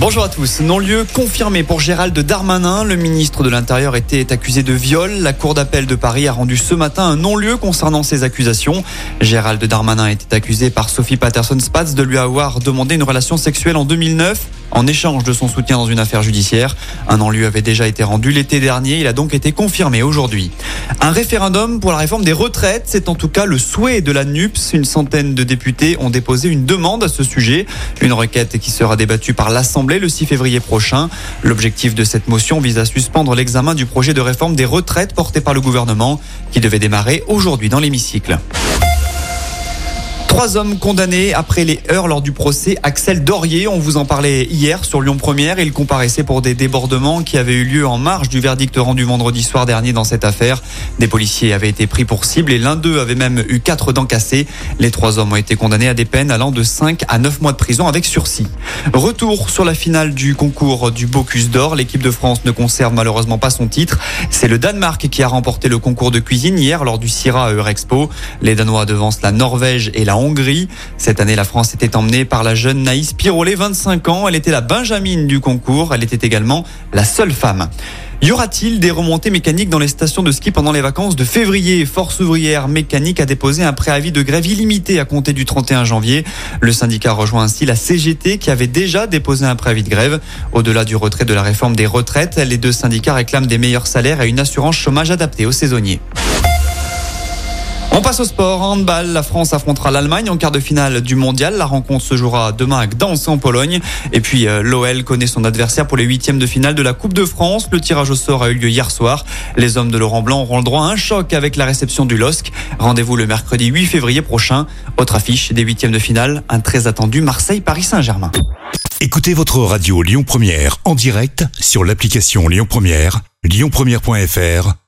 Bonjour à tous. Non-lieu confirmé pour Gérald Darmanin. Le ministre de l'Intérieur était accusé de viol. La Cour d'appel de Paris a rendu ce matin un non-lieu concernant ces accusations. Gérald Darmanin était accusé par Sophie Patterson-Spatz de lui avoir demandé une relation sexuelle en 2009 en échange de son soutien dans une affaire judiciaire. Un non-lieu avait déjà été rendu l'été dernier. Il a donc été confirmé aujourd'hui. Un référendum pour la réforme des retraites, c'est en tout cas le souhait de la NUPS. Une centaine de députés ont déposé une demande à ce sujet. Une requête qui sera débattue par l'Assemblée le 6 février prochain. L'objectif de cette motion vise à suspendre l'examen du projet de réforme des retraites porté par le gouvernement qui devait démarrer aujourd'hui dans l'hémicycle. Trois hommes condamnés après les heures lors du procès Axel Dorier. On vous en parlait hier sur Lyon Première. Il comparaissait pour des débordements qui avaient eu lieu en marge du verdict rendu vendredi soir dernier dans cette affaire. Des policiers avaient été pris pour cible et l'un d'eux avait même eu quatre dents cassées. Les trois hommes ont été condamnés à des peines allant de 5 à 9 mois de prison avec sursis. Retour sur la finale du concours du Bocuse d'Or. L'équipe de France ne conserve malheureusement pas son titre. C'est le Danemark qui a remporté le concours de cuisine hier lors du Syrah Eurexpo. Les Danois devancent la Norvège et la Hongrie. Cette année, la France était emmenée par la jeune Naïs Pirolet, 25 ans. Elle était la Benjamine du concours. Elle était également la seule femme. Y aura-t-il des remontées mécaniques dans les stations de ski pendant les vacances de février? Force ouvrière mécanique a déposé un préavis de grève illimité à compter du 31 janvier. Le syndicat rejoint ainsi la CGT qui avait déjà déposé un préavis de grève. Au-delà du retrait de la réforme des retraites, les deux syndicats réclament des meilleurs salaires et une assurance chômage adaptée aux saisonniers. On passe au sport. Handball, la France affrontera l'Allemagne en quart de finale du mondial. La rencontre se jouera demain à Gdansk en Pologne. Et puis euh, l'OL connaît son adversaire pour les huitièmes de finale de la Coupe de France. Le tirage au sort a eu lieu hier soir. Les hommes de Laurent Blanc auront le droit à un choc avec la réception du LOSC. Rendez-vous le mercredi 8 février prochain. Autre affiche des huitièmes de finale, un très attendu Marseille-Paris Saint-Germain. Écoutez votre radio Lyon Première en direct sur l'application Lyon Première, lyonpremière.fr